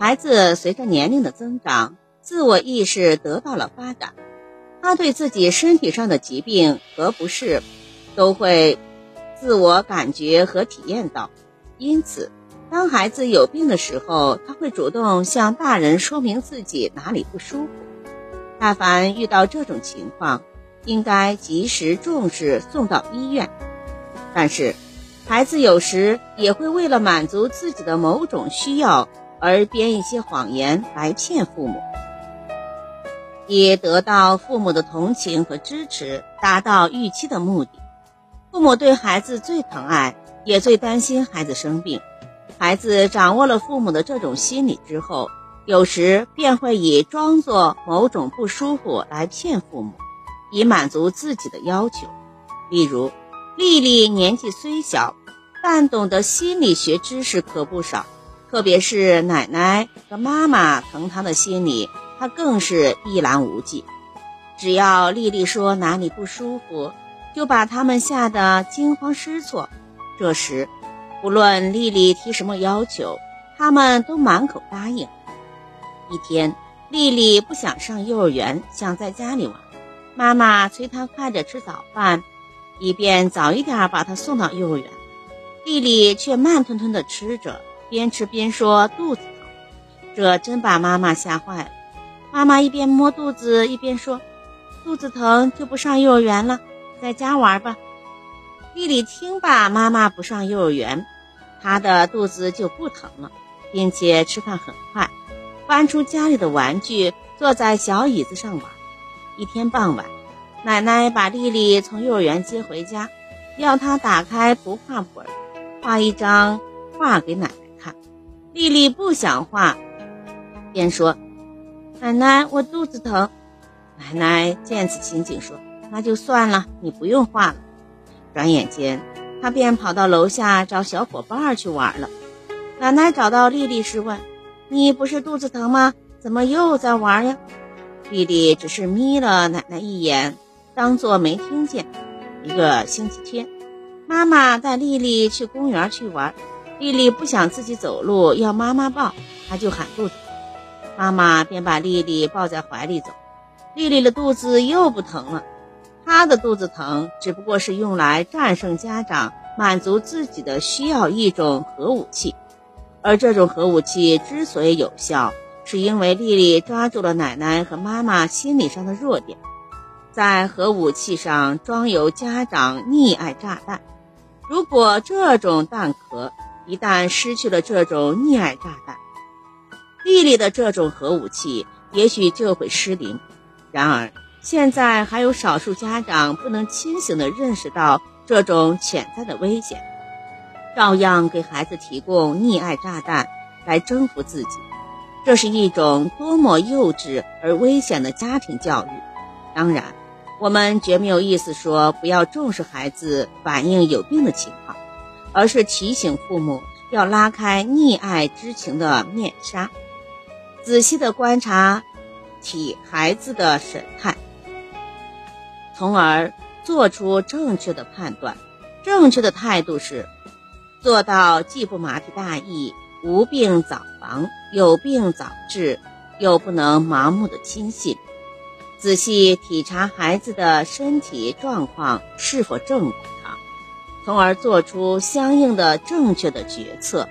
孩子随着年龄的增长，自我意识得到了发展，他对自己身体上的疾病和不适都会自我感觉和体验到。因此，当孩子有病的时候，他会主动向大人说明自己哪里不舒服。但凡遇到这种情况，应该及时重视，送到医院。但是，孩子有时也会为了满足自己的某种需要而编一些谎言来骗父母，以得到父母的同情和支持，达到预期的目的。父母对孩子最疼爱，也最担心孩子生病。孩子掌握了父母的这种心理之后，有时便会以装作某种不舒服来骗父母，以满足自己的要求。例如，丽丽年纪虽小，但懂得心理学知识可不少，特别是奶奶和妈妈疼她的心理，她更是一览无际。只要丽丽说哪里不舒服，就把他们吓得惊慌失措。这时，不论丽丽提什么要求，他们都满口答应。一天，丽丽不想上幼儿园，想在家里玩。妈妈催她快点吃早饭，以便早一点把她送到幼儿园。丽丽却慢吞吞地吃着，边吃边说肚子疼。这真把妈妈吓坏了。妈妈一边摸肚子，一边说：“肚子疼就不上幼儿园了，在家玩吧。”丽丽听罢，妈妈不上幼儿园，她的肚子就不疼了，并且吃饭很快，搬出家里的玩具，坐在小椅子上玩。一天傍晚，奶奶把丽丽从幼儿园接回家，要她打开图画本，画一张画给奶奶。丽丽不想画，便说：“奶奶，我肚子疼。”奶奶见此情景，说：“那就算了，你不用画了。”转眼间，他便跑到楼下找小伙伴去玩了。奶奶找到丽丽时问：“你不是肚子疼吗？怎么又在玩呀？”丽丽只是眯了奶奶一眼，当作没听见。一个星期天，妈妈带丽丽去公园去玩，丽丽不想自己走路，要妈妈抱，她就喊肚子，妈妈便把丽丽抱在怀里走。丽丽的肚子又不疼了。她的肚子疼，只不过是用来战胜家长、满足自己的需要一种核武器。而这种核武器之所以有效，是因为丽丽抓住了奶奶和妈妈心理上的弱点，在核武器上装有家长溺爱炸弹。如果这种弹壳一旦失去了这种溺爱炸弹，丽丽的这种核武器也许就会失灵。然而，现在还有少数家长不能清醒地认识到这种潜在的危险，照样给孩子提供溺爱炸弹来征服自己，这是一种多么幼稚而危险的家庭教育。当然，我们绝没有意思说不要重视孩子反映有病的情况，而是提醒父母要拉开溺爱之情的面纱，仔细地观察体孩子的神态。从而做出正确的判断。正确的态度是，做到既不麻痹大意，无病早防，有病早治，又不能盲目的轻信。仔细体察孩子的身体状况是否正常，从而做出相应的正确的决策。